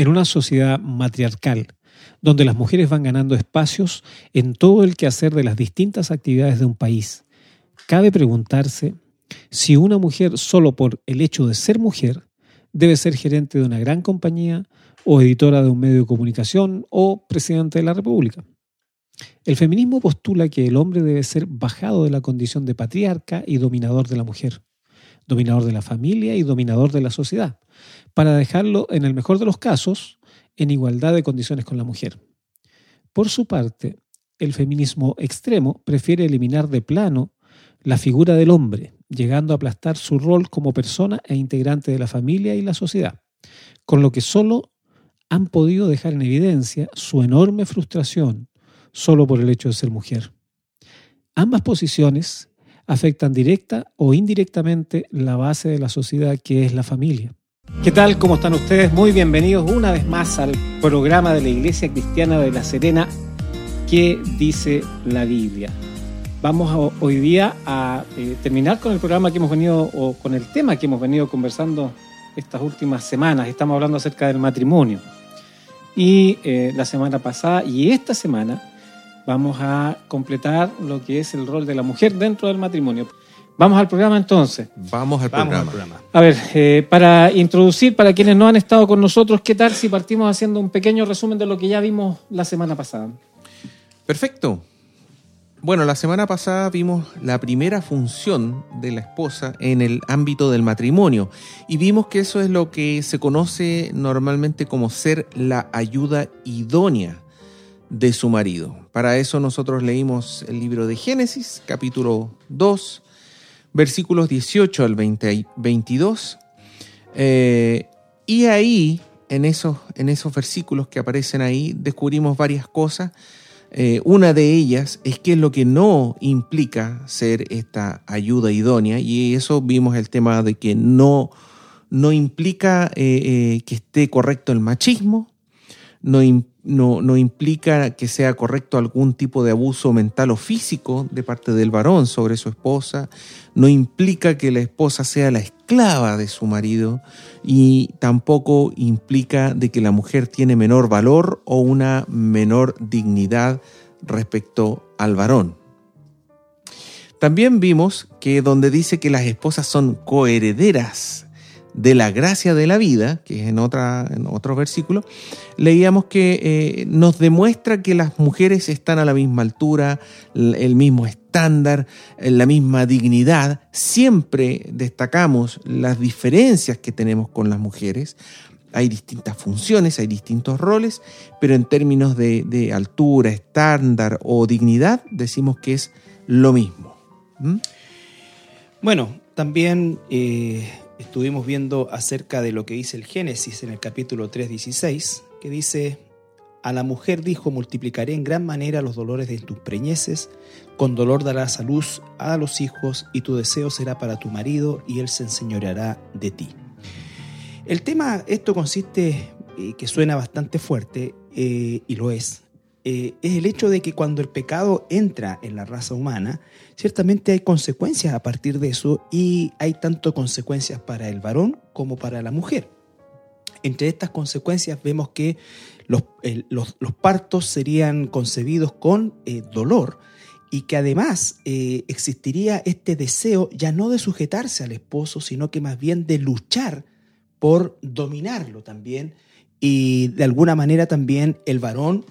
En una sociedad matriarcal, donde las mujeres van ganando espacios en todo el quehacer de las distintas actividades de un país, cabe preguntarse si una mujer solo por el hecho de ser mujer debe ser gerente de una gran compañía o editora de un medio de comunicación o presidente de la República. El feminismo postula que el hombre debe ser bajado de la condición de patriarca y dominador de la mujer, dominador de la familia y dominador de la sociedad, para dejarlo, en el mejor de los casos, en igualdad de condiciones con la mujer. Por su parte, el feminismo extremo prefiere eliminar de plano la figura del hombre, llegando a aplastar su rol como persona e integrante de la familia y la sociedad, con lo que solo han podido dejar en evidencia su enorme frustración solo por el hecho de ser mujer. Ambas posiciones afectan directa o indirectamente la base de la sociedad que es la familia. ¿Qué tal? ¿Cómo están ustedes? Muy bienvenidos una vez más al programa de la Iglesia Cristiana de La Serena, ¿Qué dice la Biblia? Vamos hoy día a eh, terminar con el programa que hemos venido, o con el tema que hemos venido conversando estas últimas semanas. Estamos hablando acerca del matrimonio. Y eh, la semana pasada y esta semana vamos a completar lo que es el rol de la mujer dentro del matrimonio. Vamos al programa entonces. Vamos al programa. A ver, eh, para introducir, para quienes no han estado con nosotros, ¿qué tal si partimos haciendo un pequeño resumen de lo que ya vimos la semana pasada? Perfecto. Bueno, la semana pasada vimos la primera función de la esposa en el ámbito del matrimonio y vimos que eso es lo que se conoce normalmente como ser la ayuda idónea de su marido. Para eso nosotros leímos el libro de Génesis, capítulo 2, versículos 18 al 22. Eh, y ahí, en esos, en esos versículos que aparecen ahí, descubrimos varias cosas. Eh, una de ellas es qué es lo que no implica ser esta ayuda idónea, y eso vimos el tema de que no, no implica eh, que esté correcto el machismo, no, no, implica que sea correcto algún tipo de abuso mental o físico de parte del varón sobre su esposa, no implica que la esposa sea la esclava de su marido y tampoco implica de que la mujer tiene menor valor o una menor dignidad respecto al varón. También vimos que donde dice que las esposas son coherederas de la gracia de la vida, que es en, otra, en otro versículo, leíamos que eh, nos demuestra que las mujeres están a la misma altura, el mismo estándar, la misma dignidad. Siempre destacamos las diferencias que tenemos con las mujeres. Hay distintas funciones, hay distintos roles, pero en términos de, altura, estándar o dignidad, decimos que es lo mismo. ¿Mm? Bueno, también eh, estuvimos viendo acerca de lo que dice el Génesis en el capítulo 3.16, que dice, a la mujer dijo, multiplicaré en gran manera los dolores de tus preñeces, con dolor darás a luz a los hijos, y tu deseo será para tu marido, y él se enseñoreará de ti. El tema, esto consiste, eh, que suena bastante fuerte, eh, y lo es, eh, es el hecho de que cuando el pecado entra en la raza humana, ciertamente hay consecuencias a partir de eso y hay tanto consecuencias para el varón como para la mujer. Entre estas consecuencias vemos que los, partos serían concebidos con eh, dolor y que además eh, existiría este deseo ya no de sujetarse al esposo, sino que más bien de luchar por dominarlo también y de alguna manera también el varón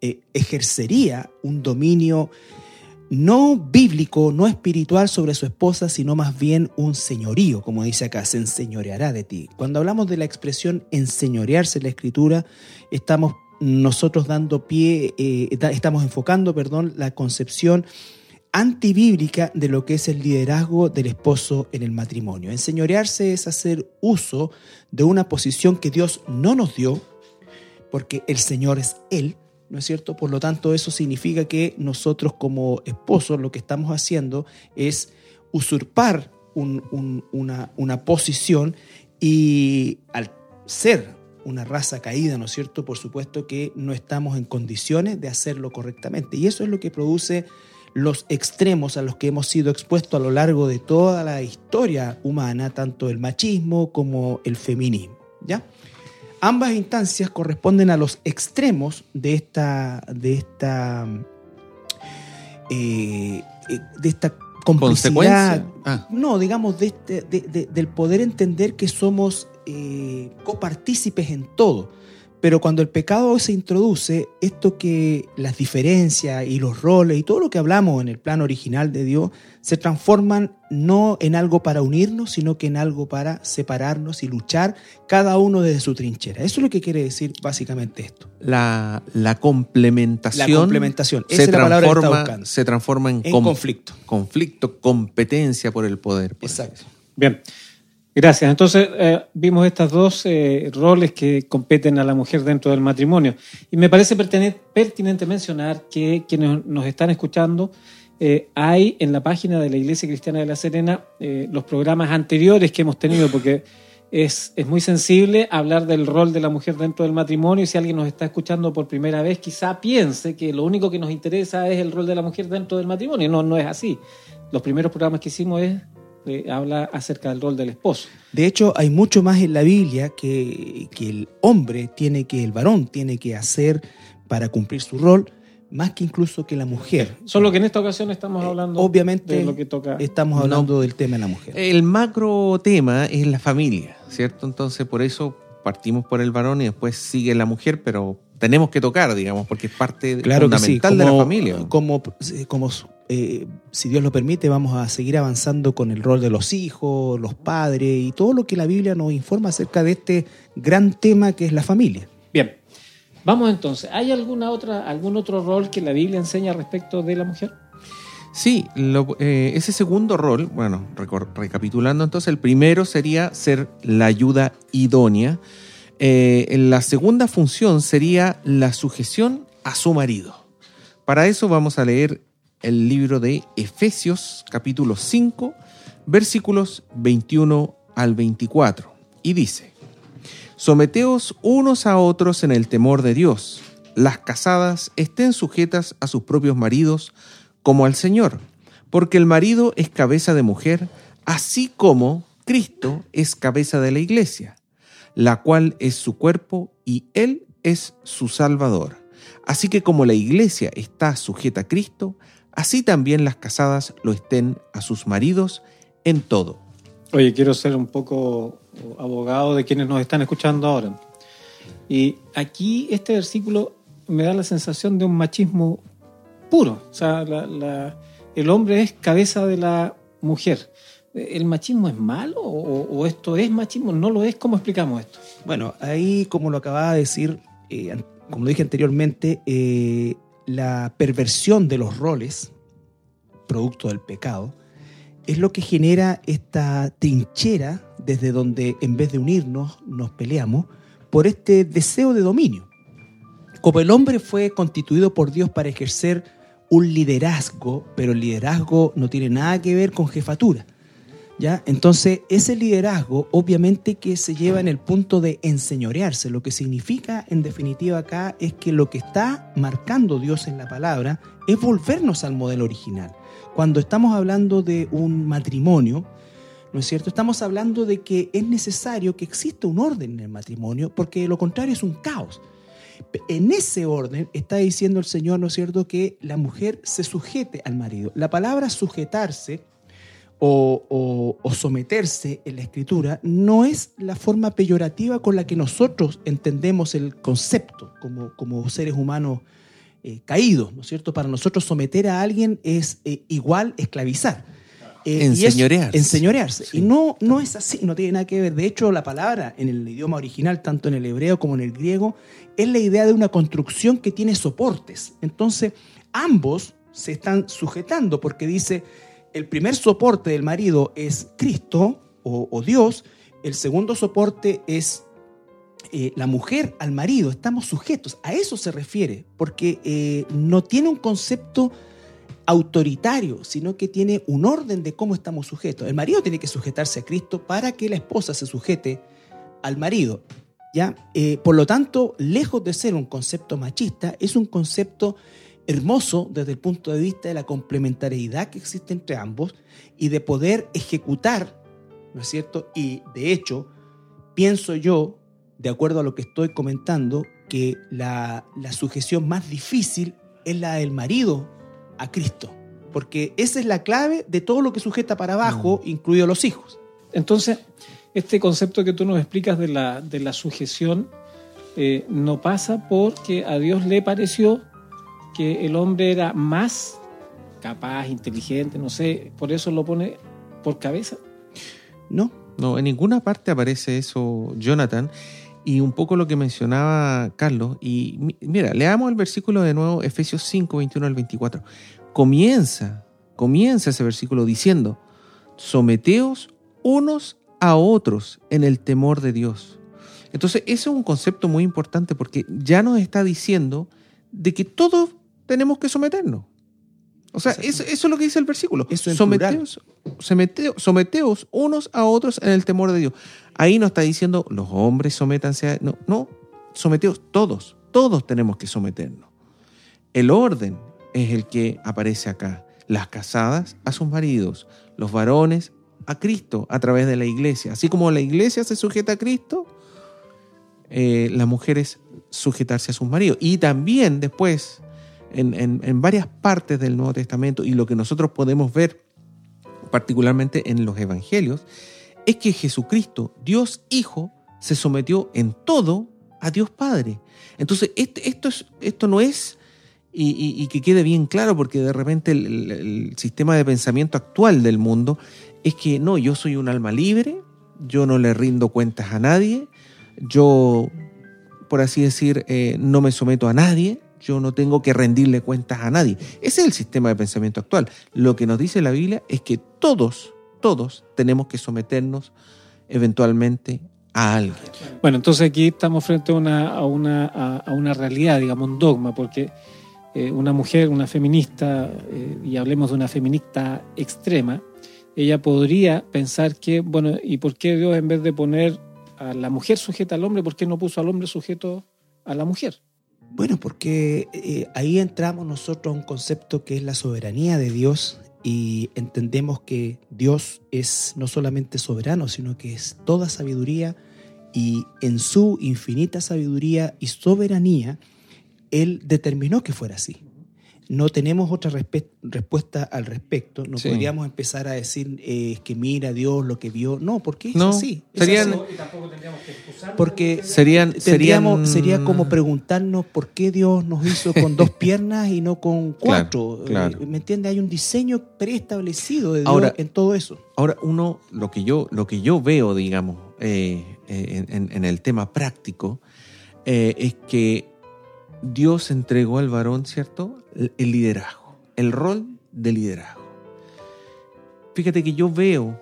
eh, ejercería un dominio no bíblico, no espiritual sobre su esposa, sino más bien un señorío, como dice acá, se enseñoreará de ti. Cuando hablamos de la expresión enseñorearse en la escritura, estamos nosotros dando pie, eh, estamos enfocando, perdón, la concepción antibíblica de lo que es el liderazgo del esposo en el matrimonio. Enseñorearse es hacer uso de una posición que Dios no nos dio, porque el Señor es Él, ¿no es cierto? Por lo tanto, eso significa que nosotros como esposos lo que estamos haciendo es usurpar una, una posición y al ser una raza caída, ¿no es cierto? Por supuesto que no estamos en condiciones de hacerlo correctamente. Y eso es lo que produce los extremos a los que hemos sido expuestos a lo largo de toda la historia humana, tanto el machismo como el feminismo, ¿ya? Ambas instancias corresponden a los extremos de esta, de esta, eh, eh, de esta complicidad. Ah. No, digamos, de este, de- de- del poder entender que somos eh, copartícipes en todo. Pero cuando el pecado se introduce, esto que las diferencias y los roles y todo lo que hablamos en el plano original de Dios se transforman no en algo para unirnos, sino que en algo para separarnos y luchar cada uno desde su trinchera. Eso es lo que quiere decir básicamente esto. La, la complementación, La complementación. Esa se, es la palabra que está transforma, buscando. se transforma en, En com- conflicto. conflicto, competencia por el poder. por Exacto. Bien, gracias. Entonces eh, vimos estos dos eh, roles que competen a la mujer dentro del matrimonio. Y me parece pertinente mencionar que quienes nos están escuchando, eh, hay en la página de la Iglesia Cristiana de La Serena eh, los programas anteriores que hemos tenido, porque es, es muy sensible hablar del rol de la mujer dentro del matrimonio y si alguien nos está escuchando por primera vez, quizá piense que lo único que nos interesa es el rol de la mujer dentro del matrimonio. No, no es así. Los primeros programas que hicimos es eh, habla acerca del rol del esposo. De hecho, hay mucho más en la Biblia que, que el hombre tiene que, el varón tiene que hacer para cumplir su rol, más que incluso que la mujer. Solo que en esta ocasión estamos hablando Obviamente de lo que toca. estamos hablando del tema de la mujer. El macro tema es la familia, ¿cierto? Entonces, por eso partimos por el varón y después sigue la mujer, pero tenemos que tocar, digamos, porque es parte Claro que sí, fundamental de la familia. Como, como eh, si Dios lo permite, vamos a seguir avanzando con el rol de los hijos, los padres y todo lo que la Biblia nos informa acerca de este gran tema que es la familia. Bien. Vamos entonces. ¿Hay alguna otra, algún otro rol que la Biblia enseña respecto de la mujer? Sí, lo- eh, ese segundo rol, bueno, recor- recapitulando entonces, el primero sería ser la ayuda idónea. Eh, la segunda función sería la sujeción a su marido. Para eso vamos a leer el libro de Efesios capítulo 5, versículos 21 al 24. Y dice, Someteos unos a otros en el temor de Dios. Las casadas estén sujetas a sus propios maridos como al Señor, porque el marido es cabeza de mujer, así como Cristo es cabeza de la iglesia, la cual es su cuerpo y Él es su Salvador. Así que como la iglesia está sujeta a Cristo, así también las casadas lo estén a sus maridos en todo. Oye, quiero ser un poco abogado de quienes nos están escuchando ahora. Y aquí este versículo me da la sensación de un machismo puro. O sea, el hombre es cabeza de la mujer. ¿El machismo es malo o, esto es machismo? ¿No lo es? ¿Cómo explicamos esto? Bueno, ahí como lo acababa de decir, eh, como dije anteriormente, eh, la perversión de los roles, producto del pecado, es lo que genera esta trinchera desde donde en vez de unirnos nos peleamos por este deseo de dominio. Como el hombre fue constituido por Dios para ejercer un liderazgo, pero el liderazgo no tiene nada que ver con jefatura. ¿Ya? Entonces, ese liderazgo obviamente que se lleva en el punto de enseñorearse. Lo que significa en definitiva acá es que lo que está marcando Dios en la palabra es volvernos al modelo original. Cuando estamos hablando de un matrimonio, ¿no es cierto? Estamos hablando de que es necesario que exista un orden en el matrimonio, porque lo contrario es un caos. En ese orden está diciendo el Señor, ¿no es cierto?, que la mujer se sujete al marido. La palabra sujetarse o, o- o someterse en la escritura no es la forma peyorativa con la que nosotros entendemos el concepto como, como seres humanos eh, caídos, ¿no es cierto? Para nosotros someter a alguien es eh, igual esclavizar. Eh, y es Enseñorearse. enseñorearse. Sí. Y no, no es así, no tiene nada que ver. De hecho, la palabra en el idioma original, tanto en el hebreo como en el griego, es la idea de una construcción que tiene soportes. Entonces, ambos se están sujetando porque dice, el primer soporte del marido es Cristo o, Dios, el segundo soporte es eh, la mujer al marido, estamos sujetos, a eso se refiere, porque eh, no tiene un concepto autoritario, sino que tiene un orden de cómo estamos sujetos. El marido tiene que sujetarse a Cristo para que la esposa se sujete al marido. ¿ya? Eh, por lo tanto, lejos de ser un concepto machista, es un concepto hermoso desde el punto de vista de la complementariedad que existe entre ambos y de poder ejecutar, ¿no es cierto? Y de hecho, pienso yo de acuerdo a lo que estoy comentando, que la, la sujeción más difícil es la del marido a Cristo. Porque esa es la clave de todo lo que sujeta para abajo, incluidos los hijos. Entonces, este concepto que tú nos explicas de la, de la sujeción eh, no pasa porque a Dios le pareció que el hombre era más capaz, inteligente, no sé, por eso lo pone por cabeza. No, No, en ninguna parte aparece eso, Jonathan. Y un poco lo que mencionaba Carlos. Y mi- mira, leamos el versículo de nuevo, Efesios 5, 21 al 24. Comienza, comienza ese versículo diciendo, someteos unos a otros en el temor de Dios. Entonces, ese es un concepto muy importante porque ya nos está diciendo de que todos tenemos que someternos. O sea, eso, eso es lo que dice el versículo. Eso someteos, someteo- someteos unos a otros en el temor de Dios. Ahí no está diciendo los hombres sométanse a... No, no, someteos todos. Todos tenemos que someternos. El orden es el que aparece acá. Las casadas a sus maridos, los varones a Cristo a través de la iglesia. Así como la iglesia se sujeta a Cristo, eh, las mujeres sujetarse a sus maridos. Y también después, en, varias partes del Nuevo Testamento, y lo que nosotros podemos ver particularmente en los evangelios, es que Jesucristo, Dios Hijo, se sometió en todo a Dios Padre. Entonces, este- esto, es, esto no es, y, que quede bien claro, porque de repente el sistema de pensamiento actual del mundo es que no, yo soy un alma libre, yo no le rindo cuentas a nadie, yo, por así decir, eh, no me someto a nadie, yo no tengo que rendirle cuentas a nadie. Ese es el sistema de pensamiento actual. Lo que nos dice la Biblia es que todos, todos tenemos que someternos eventualmente a alguien. Bueno, entonces aquí estamos frente a una, realidad, digamos, un dogma, porque eh, una mujer, una feminista, eh, y hablemos de una feminista extrema, ella podría pensar que, bueno, ¿y por qué Dios en vez de poner a la mujer sujeta al hombre, por qué no puso al hombre sujeto a la mujer? Bueno, porque eh, ahí entramos nosotros a un concepto que es la soberanía de Dios y entendemos que Dios es no solamente soberano, sino que es toda sabiduría y en su infinita sabiduría y soberanía, Él determinó que fuera así. No tenemos otra respe- respuesta al respecto. No Sí. podríamos empezar a decir eh, que mira Dios lo que vio. No, porque es No, así. es serían- así. Y tampoco tendríamos que excusarnos Porque Serían, Tendríamos, serían- sería como preguntarnos por qué Dios nos hizo con dos piernas y no con cuatro. claro. Eh, ¿Me entiende? Hay un diseño preestablecido de Dios Ahora- en todo eso. Ahora, uno, lo que yo, lo que yo veo, digamos, eh, eh, en, en- en el tema práctico, eh, es que Dios entregó al varón, ¿cierto? El, liderazgo, el rol de liderazgo. Fíjate que yo veo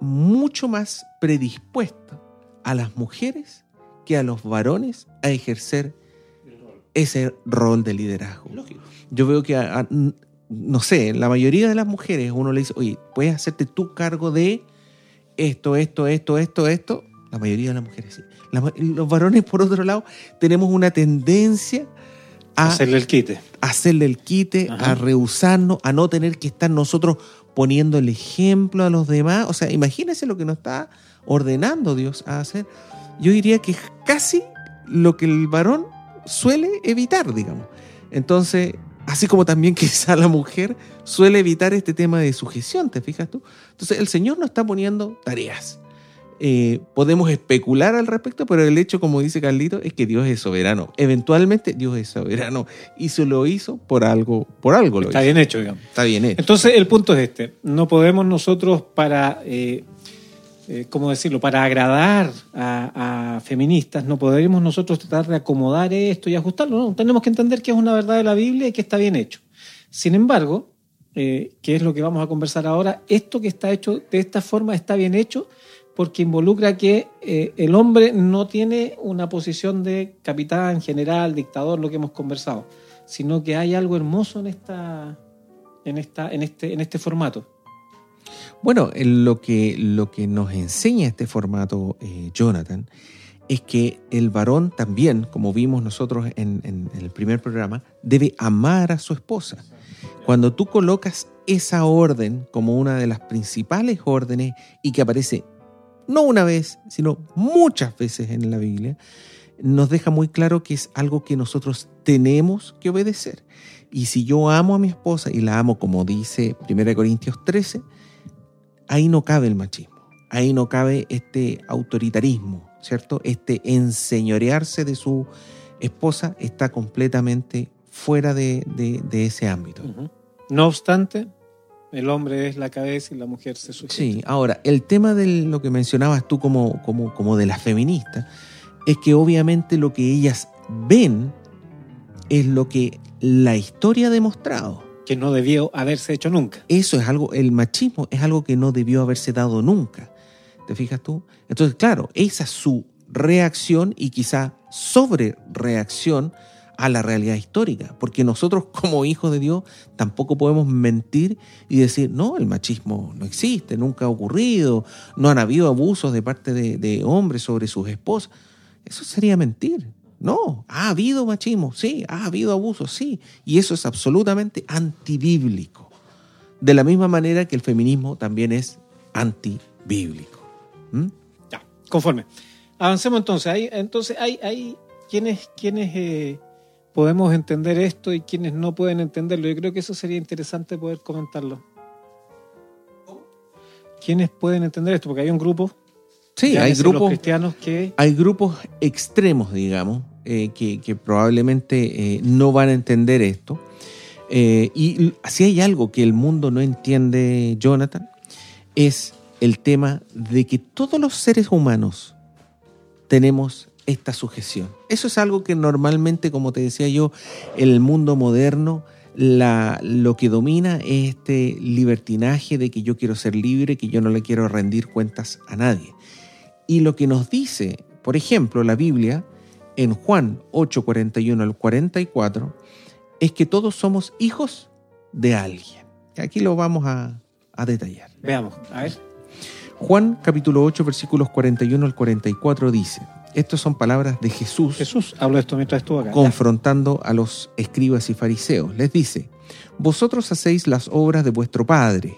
mucho más predispuesta a las mujeres que a los varones a ejercer ese rol de liderazgo Lógico. yo veo que, a- a- n- no sé, la mayoría de las mujeres uno le dice, oye, puedes hacerte tu cargo de esto, esto, esto, esto, esto. La mayoría de las mujeres sí. La los varones, por otro lado, tenemos una tendencia a hacerle el quite. hacerle el quite, Ajá. a rehusarnos, a no tener que estar nosotros poniendo el ejemplo a los demás. O sea, imagínense lo que nos está ordenando Dios a hacer. Yo diría que es casi lo que el varón suele evitar, digamos. Entonces, así como también quizá la mujer suele evitar este tema de sujeción, ¿te fijas tú? Entonces, el Señor nos está poniendo tareas. Eh, podemos especular al respecto, pero el hecho, como dice Carlito, es que Dios es soberano. Eventualmente Dios es soberano y se lo hizo por algo, por algo lo Está hizo. bien hecho, digamos. Está bien hecho. Entonces, el punto es este. No podemos nosotros para, eh, eh, ¿cómo decirlo? Para agradar a, a feministas, no podremos nosotros tratar de acomodar esto y ajustarlo. No, tenemos que entender que es una verdad de la Biblia y que está bien hecho. Sin embargo, eh, que es lo que vamos a conversar ahora, esto que está hecho de esta forma está bien hecho porque involucra que eh, el hombre no tiene una posición de capitán, general, dictador, lo que hemos conversado, sino que hay algo hermoso en esta, en esta, en este, en este formato. Bueno, lo que, lo que nos enseña este formato, eh, Jonathan, es que el varón también, como vimos nosotros en el primer programa, debe amar a su esposa. Cuando tú colocas esa orden como una de las principales órdenes y que aparece no una vez, sino muchas veces en la Biblia, nos deja muy claro que es algo que nosotros tenemos que obedecer. Y si yo amo a mi esposa y la amo como dice 1 Corintios 13, ahí no cabe el machismo, ahí no cabe este autoritarismo, ¿cierto? Este enseñorearse de su esposa está completamente fuera de, ese ámbito. No obstante, el hombre es la cabeza y la mujer se sujeta. Sí, ahora, el tema de lo que mencionabas tú como, como, como de las feministas, es que obviamente lo que ellas ven es lo que la historia ha demostrado. Que no debió haberse hecho nunca. Eso es algo, el machismo es algo que no debió haberse dado nunca. ¿Te fijas tú? Entonces, claro, esa es su reacción y quizá sobre reacción a la realidad histórica, porque nosotros como hijos de Dios tampoco podemos mentir y decir, no, el machismo no existe, nunca ha ocurrido, no han habido abusos de parte de, de hombres sobre sus esposas. Eso sería mentir. No, ha habido machismo, sí, ha habido abuso, sí, y eso es absolutamente antibíblico. De la misma manera que el feminismo también es antibíblico. ¿Mm? Ya, conforme. Avancemos entonces. Hay, entonces, hay, hay quienes, quienes eh, podemos entender esto y quienes no pueden entenderlo. Yo creo que eso sería interesante poder comentarlo. ¿Quiénes pueden entender esto? Porque hay un grupo Sí, hay grupos cristianos que... Hay grupos extremos, digamos, eh, que, probablemente eh, no van a entender esto. Eh, y si hay algo que el mundo no entiende, Jonathan, es el tema de que todos los seres humanos tenemos esta sujeción. Eso es algo que normalmente, como te decía yo, el mundo moderno la, lo que domina es este libertinaje de que yo quiero ser libre, que yo no le quiero rendir cuentas a nadie. Y lo que nos dice, por ejemplo, la Biblia en Juan 8, 41 al 44, es que todos somos hijos de alguien. Aquí lo vamos a, detallar. Veamos, a ver. Juan capítulo 8, versículos 41 al 44 dice, estas son palabras de Jesús. Jesús habla esto mientras estuvo acá. Confrontando a los escribas y fariseos. Les dice, vosotros hacéis las obras de vuestro Padre.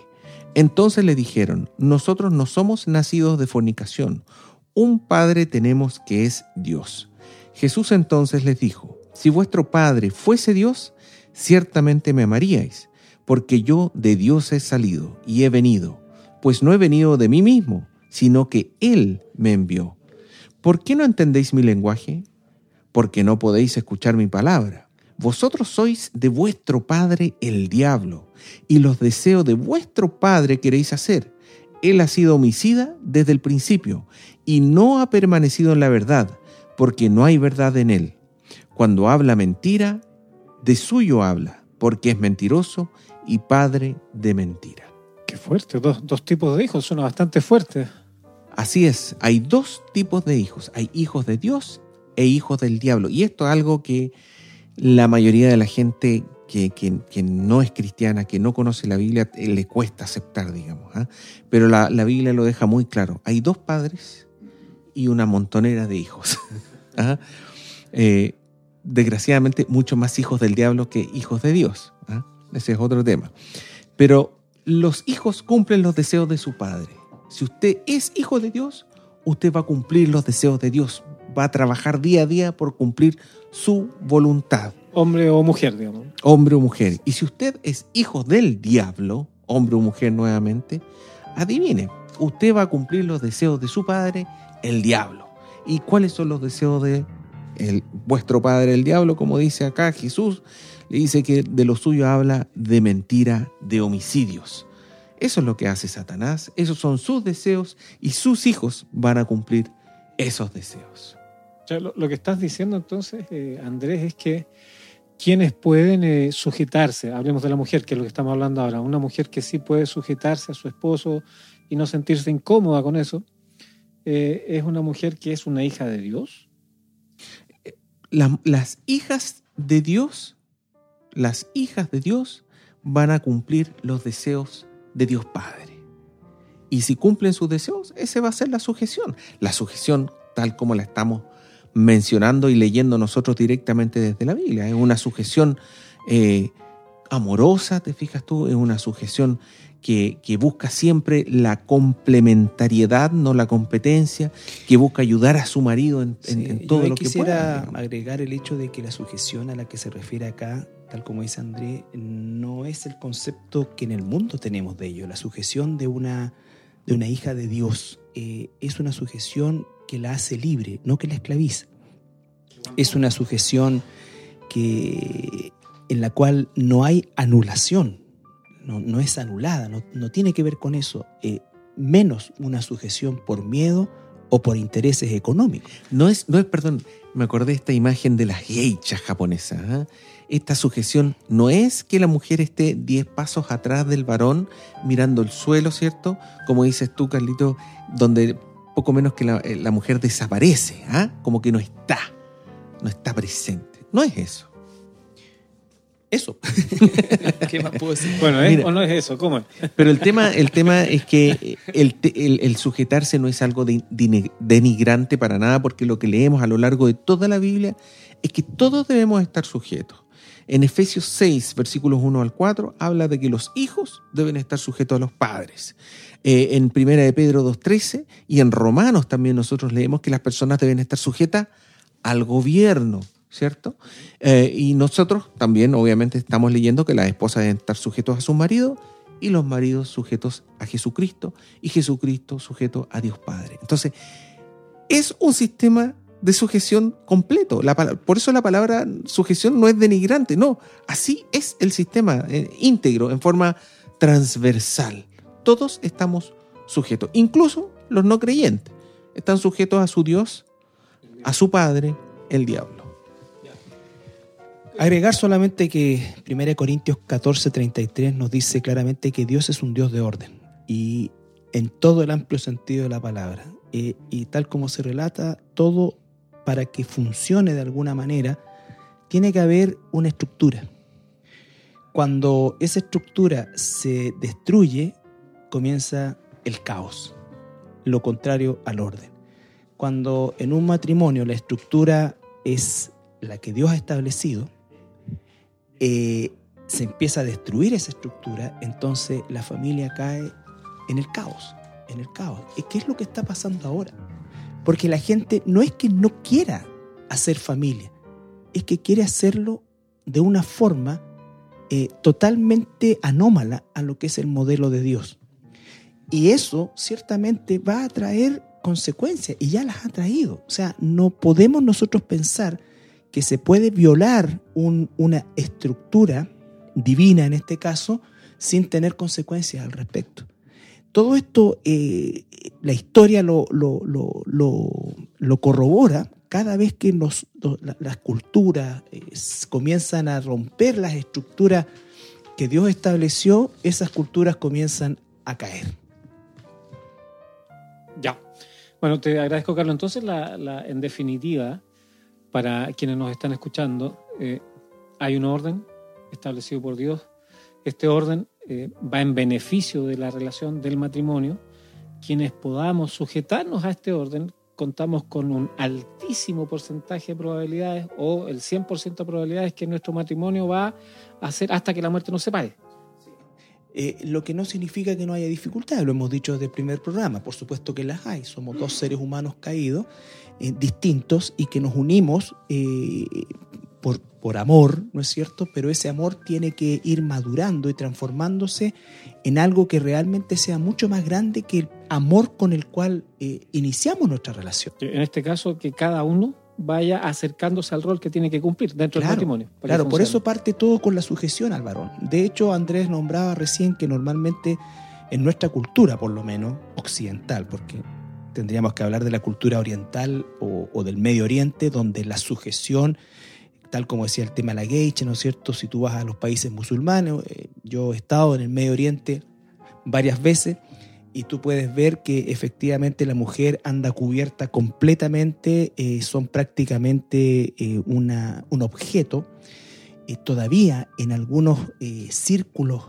Entonces le dijeron, nosotros no somos nacidos de fornicación, un Padre tenemos que es Dios. Jesús entonces les dijo, si vuestro Padre fuese Dios, ciertamente me amaríais, porque yo de Dios he salido y he venido, pues no he venido de mí mismo, sino que Él me envió. ¿Por qué no entendéis mi lenguaje? Porque no podéis escuchar mi palabra. Vosotros sois de vuestro padre el diablo, y los deseos de vuestro padre queréis hacer. Él ha sido homicida desde el principio, y no ha permanecido en la verdad, porque no hay verdad en él. Cuando habla mentira, de suyo habla, porque es mentiroso y padre de mentira. Qué fuerte, dos, dos tipos de hijos, son bastante fuertes. Así es, hay dos tipos de hijos, hay hijos de Dios e hijos del diablo. Y esto es algo que la mayoría de la gente que, no es cristiana, que no conoce la Biblia, le cuesta aceptar, digamos. ¿ah? Pero la, Biblia lo deja muy claro. Hay dos padres y una montonera de hijos. ¿ah? Eh, desgraciadamente, mucho más hijos del diablo que hijos de Dios. ¿ah? Ese es otro tema. Pero los hijos cumplen los deseos de su padre. Si usted es hijo de Dios, usted va a cumplir los deseos de Dios. Va a trabajar día a día por cumplir su voluntad. Hombre o mujer, digamos. Hombre o mujer. Y si usted es hijo del diablo, hombre o mujer nuevamente, adivine, usted va a cumplir los deseos de su padre, el diablo. ¿Y cuáles son los deseos de el, vuestro padre, el diablo? Como dice acá Jesús, le dice que de lo suyo habla de mentira, de homicidios. Eso es lo que hace Satanás, esos son sus deseos y sus hijos van a cumplir esos deseos lo, que estás diciendo entonces, eh, Andrés, es que quienes pueden eh, sujetarse, hablemos de la mujer, que es lo que estamos hablando ahora, una mujer que sí puede sujetarse a su esposo y no sentirse incómoda con eso, eh, es una mujer que es una hija de Dios. las hijas de Dios, las hijas de Dios van a cumplir los deseos de Dios Padre. Y si cumplen sus deseos, ese va a ser la sujeción. La sujeción tal como la estamos mencionando y leyendo nosotros directamente desde la Biblia. Es una sujeción eh, amorosa, te fijas tú, es una sujeción que, que, busca siempre la complementariedad, no la competencia, que busca ayudar a su marido en, en, Sí, en todo yo lo que quisiera pueda. agregar el hecho de que la sujeción a la que se refiere acá, tal como dice André, no es el concepto que en el mundo tenemos de ello. La sujeción de una, de una hija de Dios eh, es una sujeción que la hace libre, no que la esclaviza. Es una sujeción que, en la cual no hay anulación, no, no es anulada, no, no tiene que ver con eso, eh, menos una sujeción por miedo o por intereses económicos. No es, no es, perdón, me acordé de esta imagen de las geishas japonesas. ¿ah? Esta sujeción no es que la mujer esté 10 pasos atrás del varón mirando el suelo, ¿cierto? Como dices tú, Carlito, donde poco menos que la, eh, la mujer desaparece, ¿ah? como que no está, no está presente. No es eso. Eso. ¿Qué más puedo decir? Bueno, ¿eh? Mira. ¿o no es eso? ¿Cómo es? Pero el tema, el tema es que el, te- el- el sujetarse no es algo de- denigrante para nada, porque lo que leemos a lo largo de toda la Biblia es que todos debemos estar sujetos. En Efesios 6, versículos 1 al 4, habla de que los hijos deben estar sujetos a los padres. Eh, en Primera de Pedro 2.13 y en Romanos también nosotros leemos que las personas deben estar sujetas al gobierno, ¿cierto? Eh, y nosotros también, obviamente, estamos leyendo que las esposas deben estar sujetos a su marido y los maridos sujetos a Jesucristo y Jesucristo sujeto a Dios Padre. Entonces, es un sistema de sujeción completo. La por eso la palabra sujeción no es denigrante, no. Así es el sistema eh, íntegro, en forma transversal. Todos estamos sujetos, incluso los no creyentes. Están sujetos a su Dios, a su Padre, el diablo. Agregar solamente que 1 Corintios 14, 33 nos dice claramente que Dios es un Dios de orden y en todo el amplio sentido de la palabra. Eh, y tal como se relata, todo para que funcione de alguna manera, tiene que haber una estructura. Cuando esa estructura se destruye, comienza el caos, lo contrario al orden. Cuando en un matrimonio la estructura es la que Dios ha establecido, eh, se empieza a destruir esa estructura, entonces la familia cae en el caos, en el caos. ¿Y ¿Qué es lo que está pasando ahora? Porque la gente no es que no quiera hacer familia, es que quiere hacerlo de una forma eh, totalmente anómala a lo que es el modelo de Dios. Y eso ciertamente va a traer consecuencias y ya las ha traído. O sea, no podemos nosotros pensar que se puede violar un- una estructura divina en este caso sin tener consecuencias al respecto. Todo esto, eh, la historia lo, lo- lo- lo- corrobora cada vez que las culturas eh, comienzan a romper las estructuras que Dios estableció, esas culturas comienzan a caer. Ya. Bueno, te agradezco, Carlos. Entonces, la- en definitiva, para quienes nos están escuchando, eh, hay un orden establecido por Dios. Este orden eh, va en beneficio de la relación del matrimonio. Quienes podamos sujetarnos a este orden, contamos con un altísimo porcentaje de probabilidades o el 100% de probabilidades que nuestro matrimonio va a ser hasta que la muerte nos separe. Eh, lo que no significa que no haya dificultades, lo hemos dicho desde el primer programa, por supuesto que las hay, somos dos seres humanos caídos, eh, distintos y que nos unimos eh, por, por amor, ¿no es cierto? Pero ese amor tiene que ir madurando y transformándose en algo que realmente sea mucho más grande que el amor con el cual iniciamos nuestra relación. En este caso, que cada uno vaya acercándose al rol que tiene que cumplir dentro Claro, del matrimonio. Claro, por eso parte todo con la sujeción al varón. De hecho, Andrés nombraba recién que normalmente en nuestra cultura, por lo menos occidental, porque tendríamos que hablar de la cultura oriental o, o del Medio Oriente, donde la sujeción, tal como decía el tema de la geisha, ¿no es cierto? Si tú vas a los países musulmanes, eh, yo he estado en el Medio Oriente varias veces y tú puedes ver que efectivamente la mujer anda cubierta completamente, eh, son prácticamente eh, una, un objeto. Todavía en algunos eh, círculos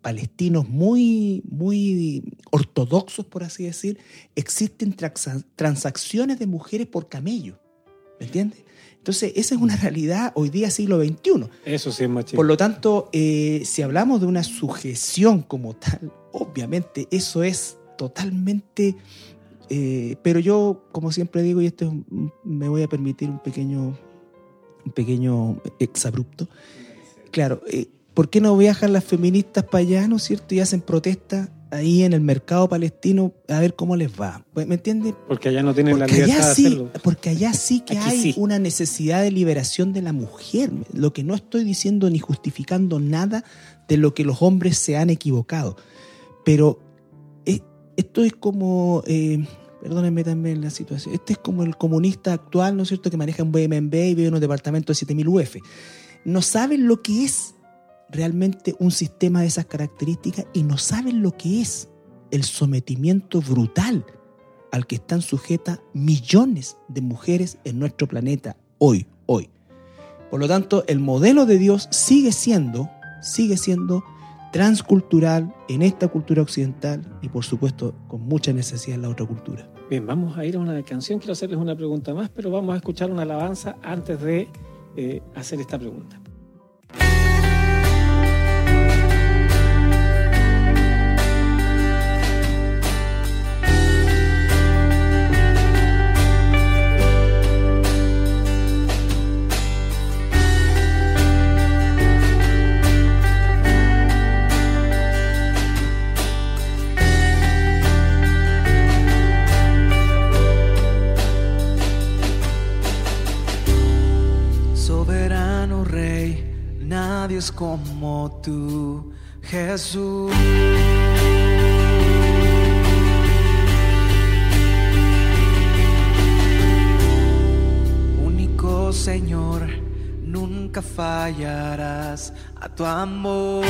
palestinos muy, muy ortodoxos, por así decir, existen transa- transacciones de mujeres por camello. ¿Me entiendes? Entonces, esa es una realidad hoy día, siglo XXI. Eso sí es machismo. Por lo tanto, eh, si hablamos de una sujeción como tal, obviamente eso es totalmente... eh, pero yo, como siempre digo, y esto es me voy a permitir un pequeño, un pequeño exabrupto. Claro, eh, ¿por qué no viajan las feministas para allá, no es cierto? Y hacen protestas ahí en el mercado palestino a ver cómo les va. ¿Me entiendes? Porque allá no tienen la libertad de sí, hacerlo. porque allá sí que Aquí hay sí. una necesidad de liberación de la mujer. Lo que no estoy diciendo ni justificando nada de lo que los hombres se han equivocado. Pero eh, esto es como, eh, perdónenme también la situación, este es como el comunista actual, ¿no es cierto?, que maneja un BMB y vive en un departamento de 7000 UF. No saben lo que es realmente un sistema de esas características y no saben lo que es el sometimiento brutal al que están sujetas millones de mujeres en nuestro planeta hoy, hoy. Por lo tanto, el modelo de Dios sigue siendo, sigue siendo transcultural en esta cultura occidental y por supuesto con mucha necesidad en la otra cultura. Bien, vamos a ir a una canción. Quiero hacerles una pregunta más, pero vamos a escuchar una alabanza antes de eh, hacer esta pregunta. Como tú, Jesús. Único Señor, nunca fallarás a tu amor.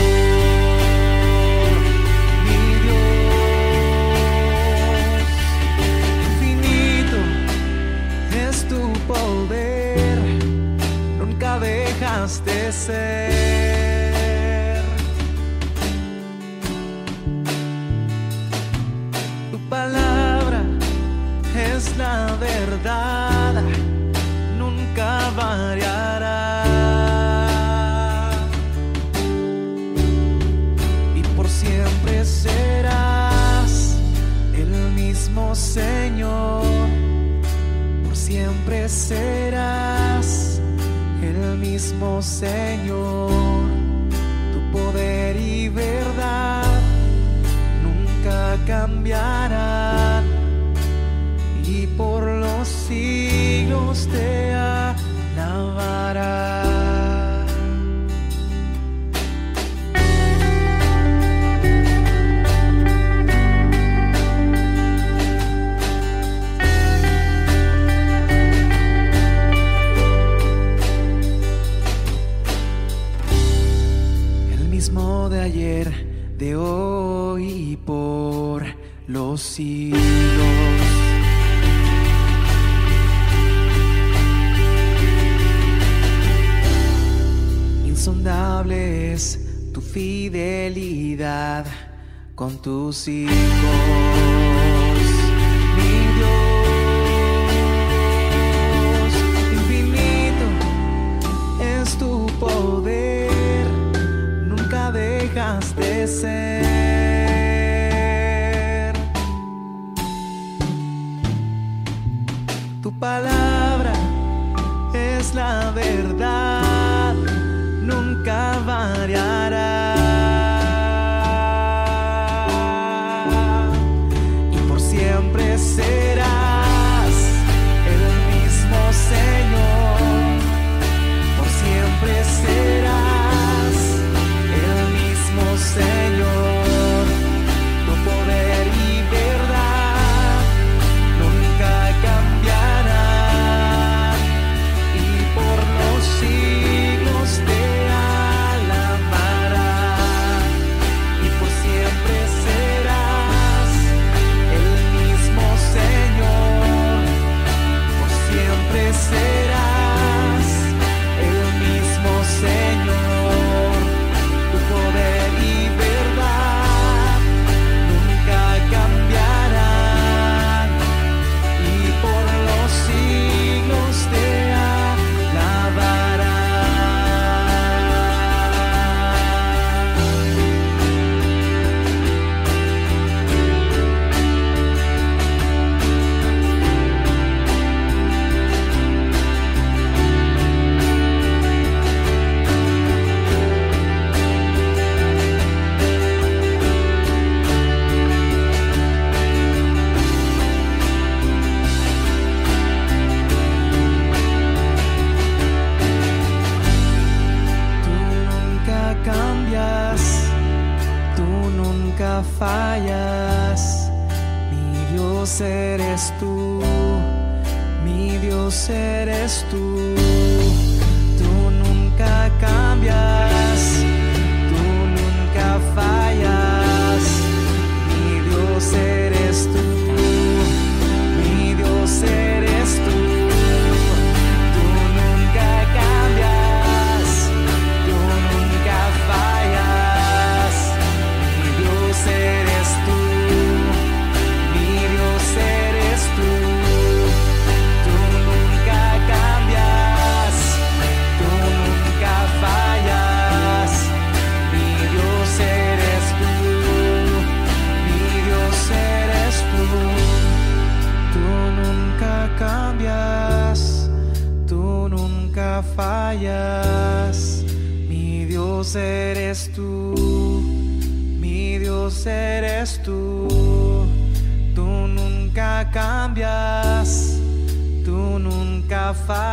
Con tus hijos.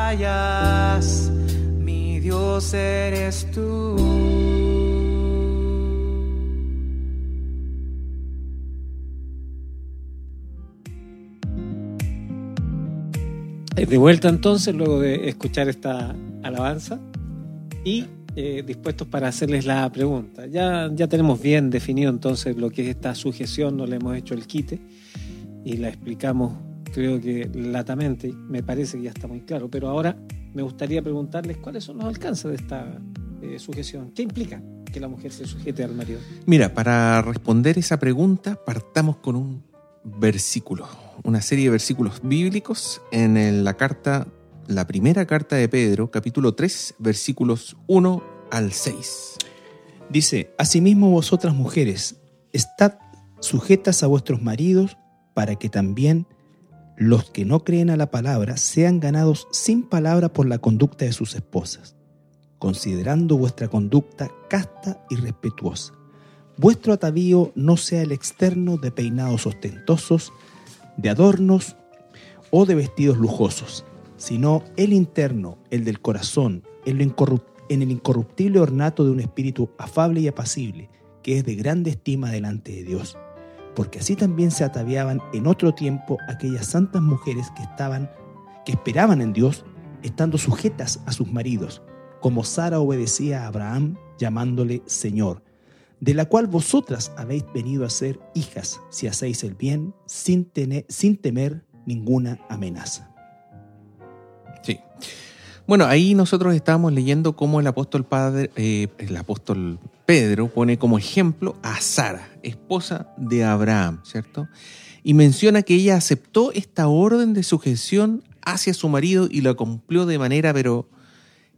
Fallas. Mi Dios eres tú. Eh, De vuelta entonces, luego de escuchar esta alabanza y eh, dispuestos para hacerles la pregunta. Ya, ya tenemos bien definido entonces lo que es esta sujeción, no le hemos hecho el quite y la explicamos creo que latamente, me parece que ya está muy claro, pero ahora me gustaría preguntarles cuáles son los alcances de esta eh, sujeción. ¿Qué implica que la mujer se sujete al marido? Mira, para responder esa pregunta, partamos con un versículo, una serie de versículos bíblicos en la carta, la primera carta de Pedro, capítulo 3, versículos 1 al 6. Dice, asimismo vosotras mujeres, estad sujetas a vuestros maridos para que también los que no creen a la palabra sean ganados sin palabra por la conducta de sus esposas, considerando vuestra conducta casta y respetuosa. Vuestro atavío no sea el externo de peinados ostentosos, de adornos o de vestidos lujosos, sino el interno, el del corazón, en, el incorruptible ornato de un espíritu afable y apacible, que es de grande estima delante de Dios. Porque así también se ataviaban en otro tiempo aquellas santas mujeres que estaban, que esperaban en Dios, estando sujetas a sus maridos, como Sara obedecía a Abraham, llamándole Señor, de la cual vosotras habéis venido a ser hijas, si hacéis el bien, sin, tener, sin temer ninguna amenaza. Sí. Bueno, ahí nosotros estábamos leyendo cómo el apóstol, padre, eh, el apóstol Pedro pone como ejemplo a Sara, esposa de Abraham, ¿cierto? Y menciona que ella aceptó esta orden de sujeción hacia su marido y la cumplió de manera, pero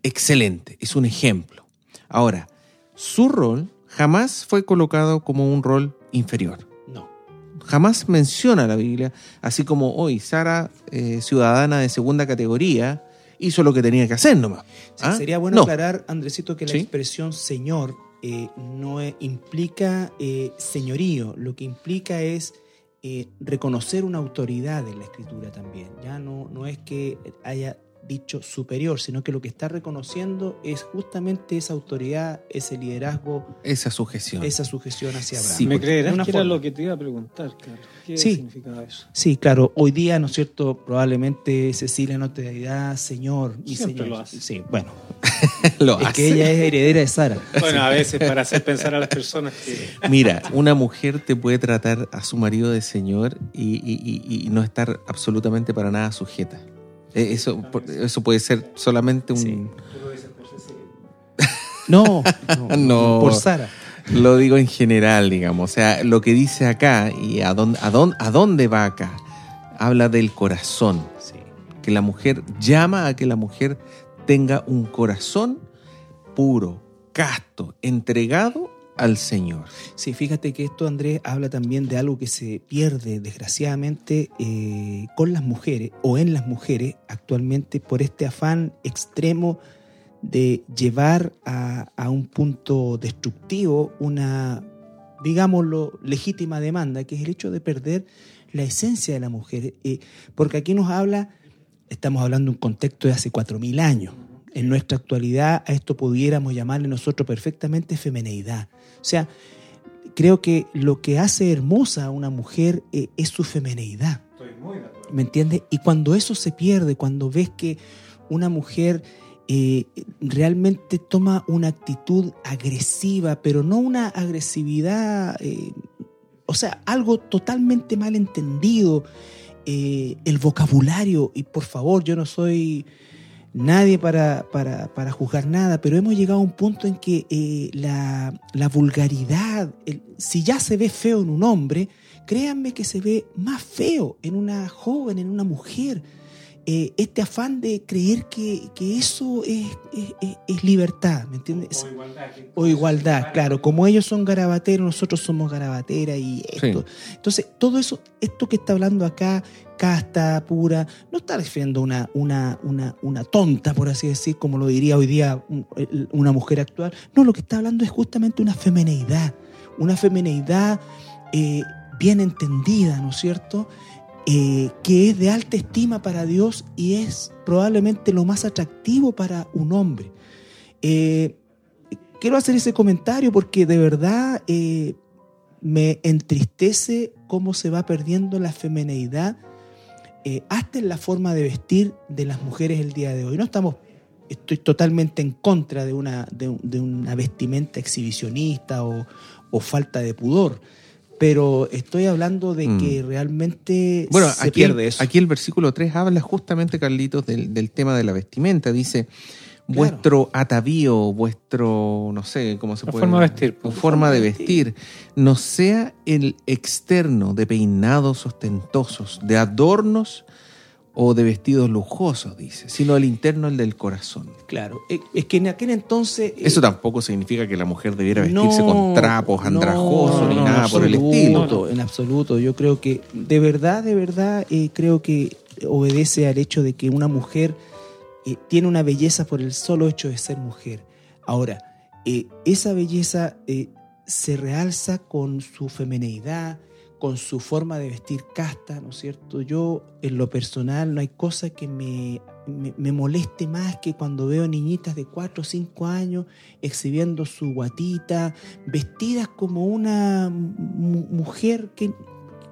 excelente. Es un ejemplo. Ahora, su rol jamás fue colocado como un rol inferior. No. Jamás menciona la Biblia, así como hoy Sara, eh, ciudadana de segunda categoría, hizo lo que tenía que hacer nomás. ¿Ah? Sería bueno No. aclarar, Andresito, que la Sí. expresión señor eh, no eh, implica eh, señorío, lo que implica es eh, reconocer una autoridad en la escritura también. Ya no, no es que haya dicho superior, sino que lo que está reconociendo es justamente esa autoridad, ese liderazgo, Esa sujeción. esa sujeción hacia Abraham. Sí, ¿Me creerás que era forma. lo que te iba a preguntar, Carlos? ¿Qué Sí. significaba eso? Sí, claro, hoy día, ¿no es cierto? Probablemente Cecilia no te dirá Señor, mi Siempre Señor. lo hace. Sí, bueno, Lo es hace. que ella es heredera de Sara. Bueno, a veces para hacer pensar a las personas que... Mira, una mujer te puede tratar a su marido de señor y, y- y- y no estar absolutamente para nada sujeta. Eh, Eso, eso puede ser solamente un... Sí. No, no, No. por Sara. Lo digo en general, digamos. O sea, lo que dice acá y a dónde, a dónde, a dónde va acá, habla del corazón. Sí. Que la mujer llama a que la mujer tenga un corazón puro, casto, entregado al Señor. Sí, fíjate que esto, Andrés, habla también de algo que se pierde, desgraciadamente, eh, con las mujeres o en las mujeres actualmente por este afán extremo de llevar a, a un punto destructivo una, digámoslo, legítima demanda, que es el hecho de perder la esencia de la mujer. Eh, porque aquí nos habla, estamos hablando de un contexto de hace 4.000 años. En nuestra actualidad a esto pudiéramos llamarle nosotros perfectamente femeneidad. O sea, creo que lo que hace hermosa a una mujer eh, es su femeneidad. ¿Me entiendes? Y cuando eso se pierde, cuando ves que una mujer eh, realmente toma una actitud agresiva, pero no una agresividad, eh, o sea, algo totalmente mal entendido, el vocabulario, y por favor, yo no soy nadie para, para, para, juzgar nada, pero hemos llegado a un punto en que eh, la, la, vulgaridad, el, si ya se ve feo en un hombre, créanme que se ve más feo en una joven, en una mujer. Eh, este afán de creer que, que eso es, es, es, libertad, ¿me entiendes? O igualdad. O igualdad, claro. Como ellos son garabateros, nosotros somos garabateras y esto. Sí. Entonces, todo eso, esto que está hablando acá, casta, pura, no está refiriendo una, una, una, una tonta, por así decir, como lo diría hoy día una mujer actual. No, lo que está hablando es justamente una femineidad, una femineidad eh, bien entendida, ¿no es cierto? Eh, que es de alta estima para Dios y es probablemente lo más atractivo para un hombre. Eh, quiero hacer ese comentario porque de verdad eh, me entristece cómo se va perdiendo la femineidad hasta en la forma de vestir de las mujeres el día de hoy. No estamos, estoy totalmente en contra de una, de una vestimenta exhibicionista o, o falta de pudor pero estoy hablando de que mm. realmente bueno, se aquí pierde el, eso. Aquí el versículo 3 habla justamente, Carlitos, del, del tema de la vestimenta. Dice, vuestro claro. atavío, vuestro, no sé cómo se la puede... Forma de vestir. Forma, forma de vestir, no sea el externo de peinados ostentosos, de adornos o de vestidos lujosos, dice, sino el interno, el del corazón. Claro, es que en aquel entonces... Eso eh, tampoco significa que la mujer debiera vestirse no, con trapos andrajosos no, ni no, nada por el estilo. En absoluto, yo creo que de verdad, de verdad, eh, creo que obedece al hecho de que una mujer eh, tiene una belleza por el solo hecho de ser mujer. Ahora, eh, esa belleza eh, se realza con su femineidad, con su forma de vestir casta, ¿no es cierto? Yo, en lo personal, no hay cosa que me, me, moleste más que cuando veo niñitas de 4 o 5 años exhibiendo su guatita, vestidas como una mujer que,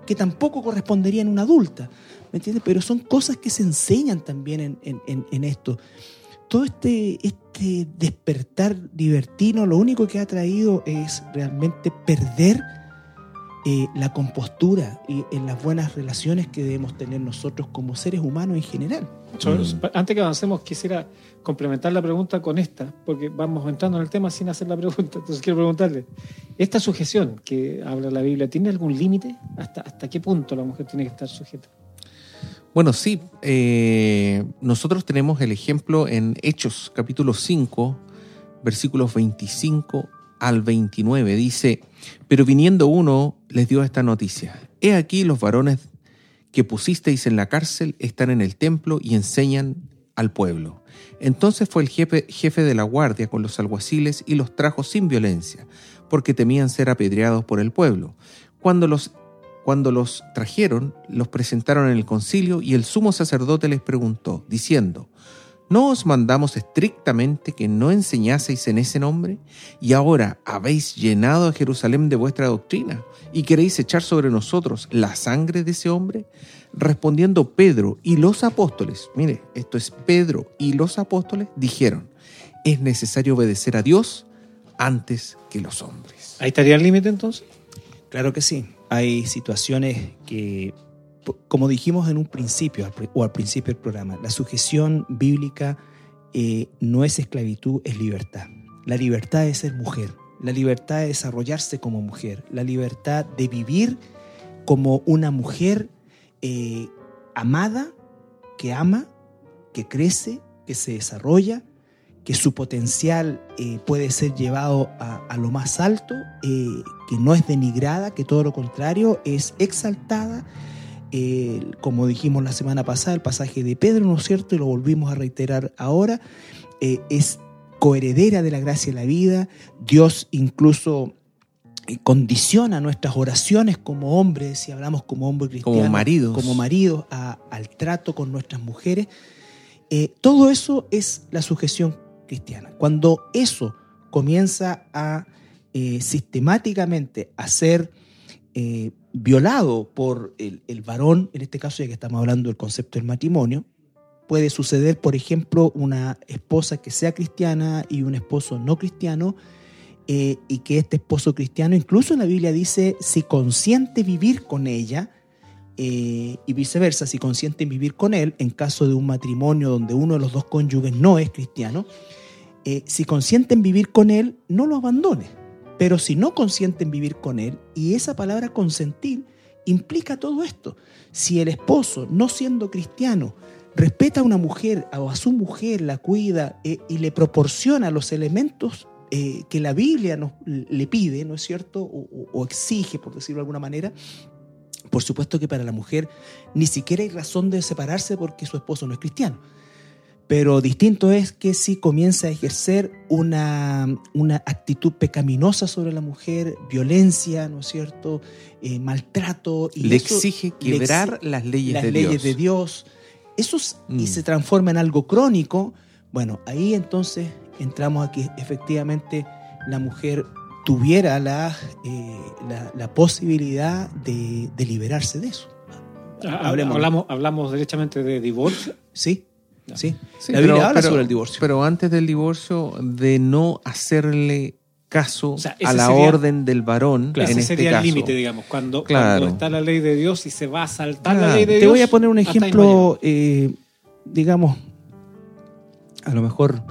que tampoco correspondería en una adulta, ¿me entiendes? Pero son cosas que se enseñan también en, en, en esto. Todo este, este despertar libertino lo único que ha traído es realmente perder eh, la compostura y en las buenas relaciones que debemos tener nosotros como seres humanos en general. Mm. Antes que avancemos, quisiera complementar la pregunta con esta, porque vamos entrando en el tema sin hacer la pregunta. Entonces quiero preguntarle, ¿esta sujeción que habla la Biblia tiene algún límite? ¿Hasta, ¿Hasta qué punto la mujer tiene que estar sujeta? Bueno, sí, eh, nosotros tenemos el ejemplo en Hechos capítulo 5, versículos 25 al 29. Dice, pero viniendo uno les dio esta noticia. He aquí los varones que pusisteis en la cárcel están en el templo y enseñan al pueblo. Entonces fue el jefe, jefe de la guardia con los alguaciles y los trajo sin violencia, porque temían ser apedreados por el pueblo. Cuando los, cuando los trajeron, los presentaron en el concilio y el sumo sacerdote les preguntó, diciendo, ¿No os mandamos estrictamente que no enseñaseis en ese nombre? Y ahora habéis llenado a Jerusalén de vuestra doctrina y queréis echar sobre nosotros la sangre de ese hombre? Respondiendo Pedro y los apóstoles, mire, esto es Pedro y los apóstoles, dijeron, es necesario obedecer a Dios antes que los hombres. ¿Ahí estaría el límite entonces? Claro que sí. Hay situaciones que como dijimos en un principio, o al principio del programa, la sujeción bíblica eh, no es esclavitud, es libertad. La libertad de ser mujer, la libertad de desarrollarse como mujer, la libertad de vivir como una mujer eh, amada, que ama, que crece, que se desarrolla, que su potencial eh, puede ser llevado a, a lo más alto, eh, que no es denigrada, que todo lo contrario, es exaltada eh, como dijimos la semana pasada, el pasaje de Pedro, ¿no es cierto? Y lo volvimos a reiterar ahora, eh, es coheredera de la gracia de la vida. Dios incluso eh, condiciona nuestras oraciones como hombres, si hablamos como hombres cristianos, como maridos, como maridos a, al trato con nuestras mujeres. Eh, todo eso es la sujeción cristiana. Cuando eso comienza a eh, sistemáticamente a ser violado por el, el varón, en este caso ya que estamos hablando del concepto del matrimonio, puede suceder, por ejemplo, una esposa que sea cristiana y un esposo no cristiano, eh, y que este esposo cristiano, incluso en la Biblia dice, si consiente vivir con ella, eh, y viceversa, si consiente vivir con él, en caso de un matrimonio donde uno de los dos cónyuges no es cristiano, eh, si consienten vivir con él, no lo abandone. Pero si no consienten vivir con él, y esa palabra consentir implica todo esto, si el esposo, no siendo cristiano, respeta a una mujer o a su mujer, la cuida eh, y le proporciona los elementos eh, que la Biblia le pide, ¿no es cierto? O, o, exige, por decirlo de alguna manera. Por supuesto que para la mujer ni siquiera hay razón de separarse porque su esposo no es cristiano. Pero distinto es que si comienza a ejercer una, una actitud pecaminosa sobre la mujer, violencia, ¿no es cierto? Eh, maltrato. Y le exige quebrar le las leyes, las de, leyes Dios. de Dios. Eso Mm. y se transforma en algo crónico. Bueno, ahí entonces entramos a que efectivamente la mujer tuviera la, eh, la, la posibilidad de, de liberarse de eso. Hablemos. Hablamos, hablamos derechamente de divorcio. Sí, sí. Sí, la Biblia habla sobre el divorcio. Pero antes del divorcio, de no hacerle caso O sea, a la sería- orden del varón Claro, en ese este sería caso. el límite, digamos, cuando, Claro. cuando está la ley de Dios y se va a saltar Claro. la ley de Te Dios. voy a poner un ejemplo, eh, digamos, a lo mejor,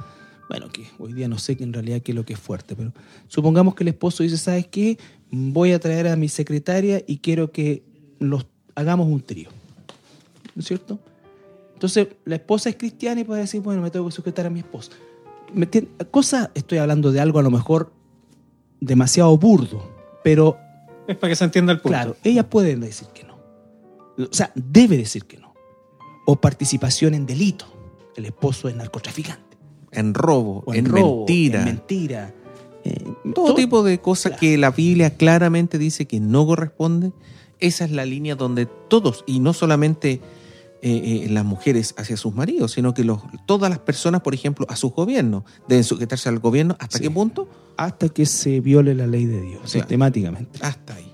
bueno, que hoy día no sé que en realidad qué es lo que es fuerte, pero supongamos que el esposo dice, ¿sabes qué? Voy a traer a mi secretaria y quiero que los hagamos un trío. ¿No es cierto? Entonces, la esposa es cristiana y puede decir, bueno, me tengo que sujetar a mi esposa. ¿Me entiendes? Cosa, estoy hablando de algo a lo mejor demasiado burdo, pero. Es para que se entienda el punto. Claro, ella puede decir que no. O sea, debe decir que no. O participación en delito. El esposo es narcotraficante. En robo, en, robo, mentira. En mentira. Eh, todo, tipo de cosas Claro. que la Biblia claramente dice que no corresponde. Esa es la línea donde todos, y no solamente eh, eh, las mujeres hacia sus maridos, sino que los, todas las personas, por ejemplo, a sus gobiernos, deben sujetarse al gobierno. ¿Hasta Sí. qué punto? Hasta que se viole la ley de Dios, Claro. sistemáticamente. Hasta ahí.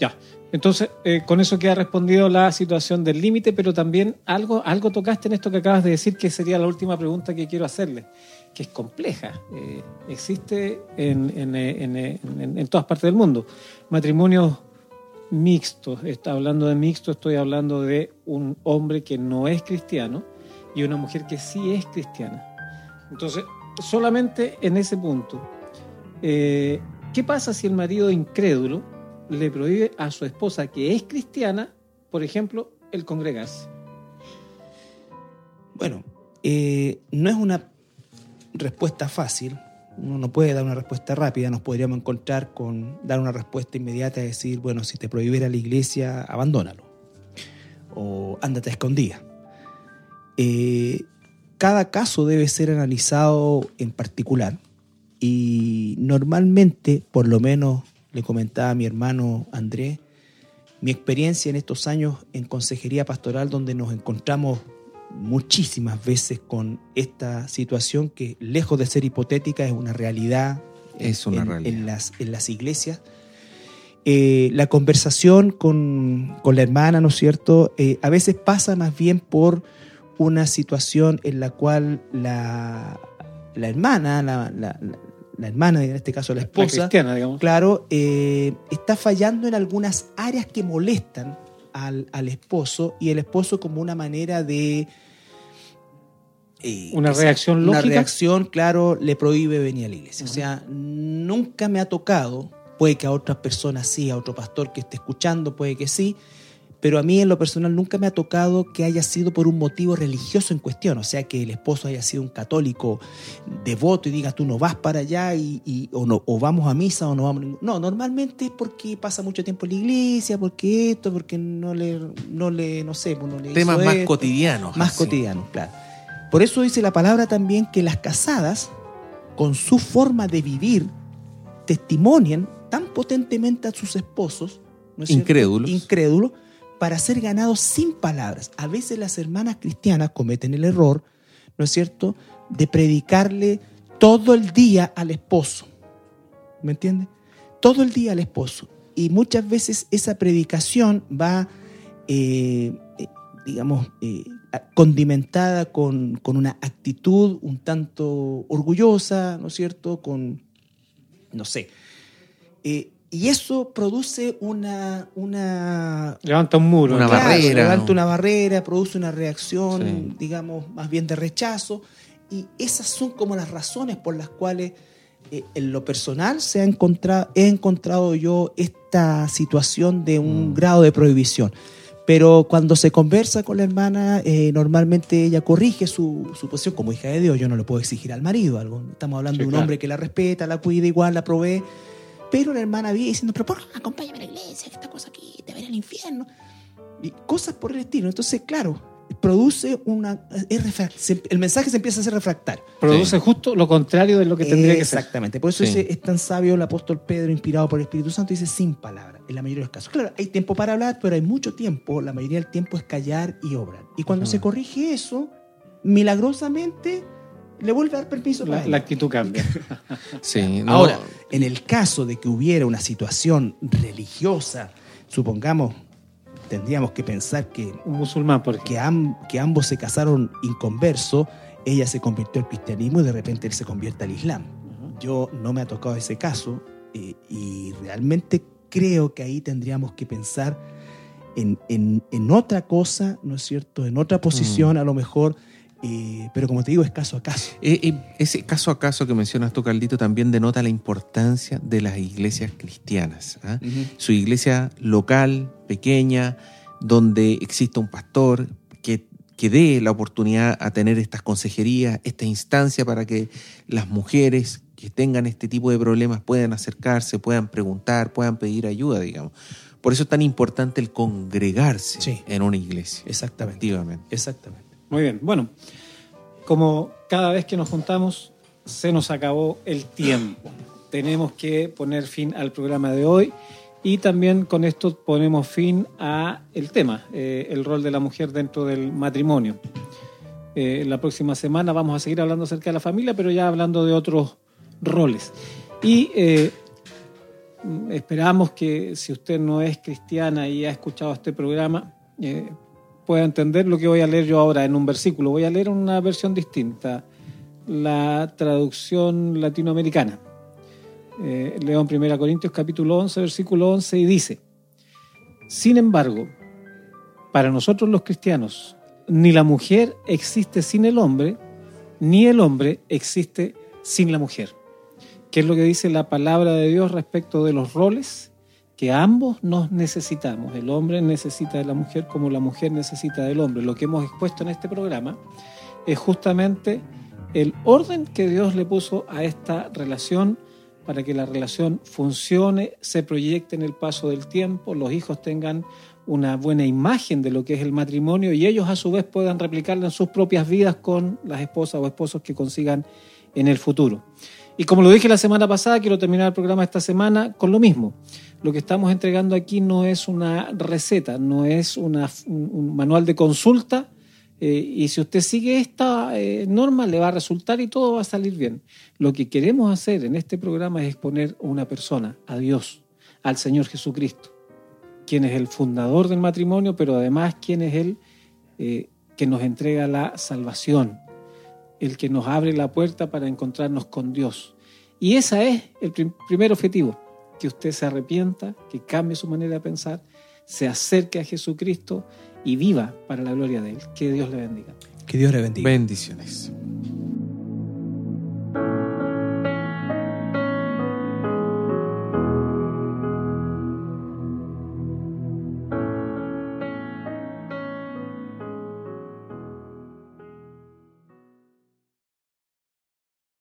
Ya. Entonces, eh, con eso queda respondido la situación del límite, pero también algo, algo tocaste en esto que acabas de decir, que sería la última pregunta que quiero hacerle, que es compleja. Eh, existe en, en, en, en- en todas partes del mundo matrimonios mixtos. Está hablando de mixto, estoy hablando de un hombre que no es cristiano y una mujer que sí es cristiana. Entonces, solamente en ese punto, eh, ¿qué pasa si el marido incrédulo le prohíbe a su esposa que es cristiana, por ejemplo, el congregarse? Bueno, eh, no es una respuesta fácil. Uno no puede dar una respuesta rápida. Nos podríamos encontrar con dar una respuesta inmediata y decir, bueno, si te prohibiera la iglesia, abandónalo. O ándate a escondida. Eh, cada caso debe ser analizado en particular. Y normalmente, por lo menos le comentaba a mi hermano Andrés, mi experiencia en estos años en consejería pastoral donde nos encontramos muchísimas veces con esta situación que lejos de ser hipotética es una realidad Es una en, realidad. en las, en las iglesias. Eh, la conversación con, con la hermana, ¿no es cierto? Eh, a veces pasa más bien por una situación en la cual la, la hermana, la, la- hermana, en este caso la La esposa, cristiana, digamos. claro, eh, está fallando en algunas áreas que molestan al, al esposo y el esposo como una manera de... eh, Una sea- reacción Una lógica. reacción, claro, le prohíbe venir a la iglesia. O sea, nunca me ha tocado, puede que a otras personas sí, a otro pastor que esté escuchando, puede que sí, pero a mí en lo personal nunca me ha tocado que haya sido por un motivo religioso en cuestión, o sea, que el esposo haya sido un católico devoto y diga tú no vas para allá y, y- o, no, o vamos a misa o no vamos. a ningún-". No, normalmente es porque pasa mucho tiempo en la iglesia, porque esto, porque no le, no le, no sé, pues no le Temas hizo más esto. cotidianos. Más así. cotidianos, claro. Por eso dice la palabra también que las casadas, con su forma de vivir, testimonian tan potentemente a sus esposos, ¿no es cierto? Incrédulos. incrédulos, para ser ganados sin palabras. A veces las hermanas cristianas cometen el error, ¿no es cierto?, de predicarle todo el día al esposo. ¿Me entiendes? todo el día al esposo. Y muchas veces esa predicación va, eh, eh, digamos, eh, condimentada con, con una actitud un tanto orgullosa, ¿no es cierto? Con, no sé. Eh, y eso produce una, una Levanta un muro. Una Claro, barrera, levanta ¿no? una barrera, produce una reacción, Sí. digamos, más bien de rechazo. Y esas son como las razones por las cuales, eh, en lo personal, se ha encontrado, he encontrado yo esta situación de un Mm. grado de prohibición. Pero cuando se conversa con la hermana, eh, normalmente ella corrige su, su posición como hija de Dios. Yo no le puedo exigir al marido algo. Estamos hablando Sí, de un claro. hombre que la respeta, la cuida igual, la provee. Pero la hermana viene diciendo, pero por acompáñame a la iglesia, que esta cosa aquí te va a ir al infierno. Y cosas por el estilo. Entonces, claro, produce una... es refra- se- el mensaje se empieza a hacer refractario. Produce justo lo contrario de lo que tendría que ser. Exactamente. Por eso Sí. es tan sabio el apóstol Pedro, inspirado por el Espíritu Santo, dice sin palabras, en la mayoría de los casos. Claro, hay tiempo para hablar, pero hay mucho tiempo. La mayoría del tiempo es callar y obrar. Y cuando se corrige eso, milagrosamente le vuelve a dar permiso para La, ello. la actitud cambia. Sí, no, Ahora, en el caso de que hubiera una situación religiosa, supongamos, tendríamos que pensar que, Un musulmán, por ejemplo. que, am- que ambos se casaron inconversos, ella se convirtió al cristianismo y de repente él se convierte al islam. Yo no me ha tocado ese caso eh, y realmente creo que ahí tendríamos que pensar en, en- en otra cosa, ¿no es cierto? En otra posición a lo mejor, eh, pero como te digo, es caso a caso. Eh, eh, ese caso a caso que mencionas tú, Caldito, también denota la importancia de las iglesias cristianas. ¿ah? Su iglesia local, pequeña, donde exista un pastor que, que dé la oportunidad a tener estas consejerías, esta instancia para que las mujeres que tengan este tipo de problemas puedan acercarse, puedan preguntar, puedan pedir ayuda, digamos. Por eso es tan importante el congregarse Sí. en una iglesia. Exactamente. Exactamente. Muy bien. Bueno, como cada vez que nos juntamos, se nos acabó el tiempo. Tenemos que poner fin al programa de hoy y también con esto ponemos fin a el tema, eh, el rol de la mujer dentro del matrimonio. Eh, la próxima semana vamos a seguir hablando acerca de la familia, pero ya hablando de otros roles. Y eh, esperamos que si usted no es cristiana y ha escuchado este programa, pueda entender lo que voy a leer yo ahora en un versículo. Voy a leer una versión distinta, la traducción latinoamericana. Eh, leo en 1 Corintios capítulo 11, versículo 11 y dice, sin embargo, para nosotros los cristianos, ni la mujer existe sin el hombre, ni el hombre existe sin la mujer. ¿Qué es lo que dice la palabra de Dios respecto de los roles? Que ambos nos necesitamos. El hombre necesita de la mujer como la mujer necesita del hombre. Lo que hemos expuesto en este programa es justamente el orden que Dios le puso a esta relación para que la relación funcione, se proyecte en el paso del tiempo, los hijos tengan una buena imagen de lo que es el matrimonio y ellos a su vez puedan replicarla en sus propias vidas con las esposas o esposos que consigan en el futuro. Y como lo dije la semana pasada, quiero terminar el programa esta semana con lo mismo. Lo que estamos entregando aquí no es una receta, no es una- un, manual de consulta, eh, y si usted sigue esta eh, norma le va a resultar y todo va a salir bien. Lo que queremos hacer en este programa es exponer a una persona, a Dios, al Señor Jesucristo, quien es el fundador del matrimonio, pero además quien es el eh, que nos entrega la salvación, el que nos abre la puerta para encontrarnos con Dios. Y ese es el prim- primer objetivo, que usted se arrepienta, que cambie su manera de pensar, se acerque a Jesucristo y viva para la gloria de Él. Que Dios le bendiga. Que Dios le bendiga. Bendiciones.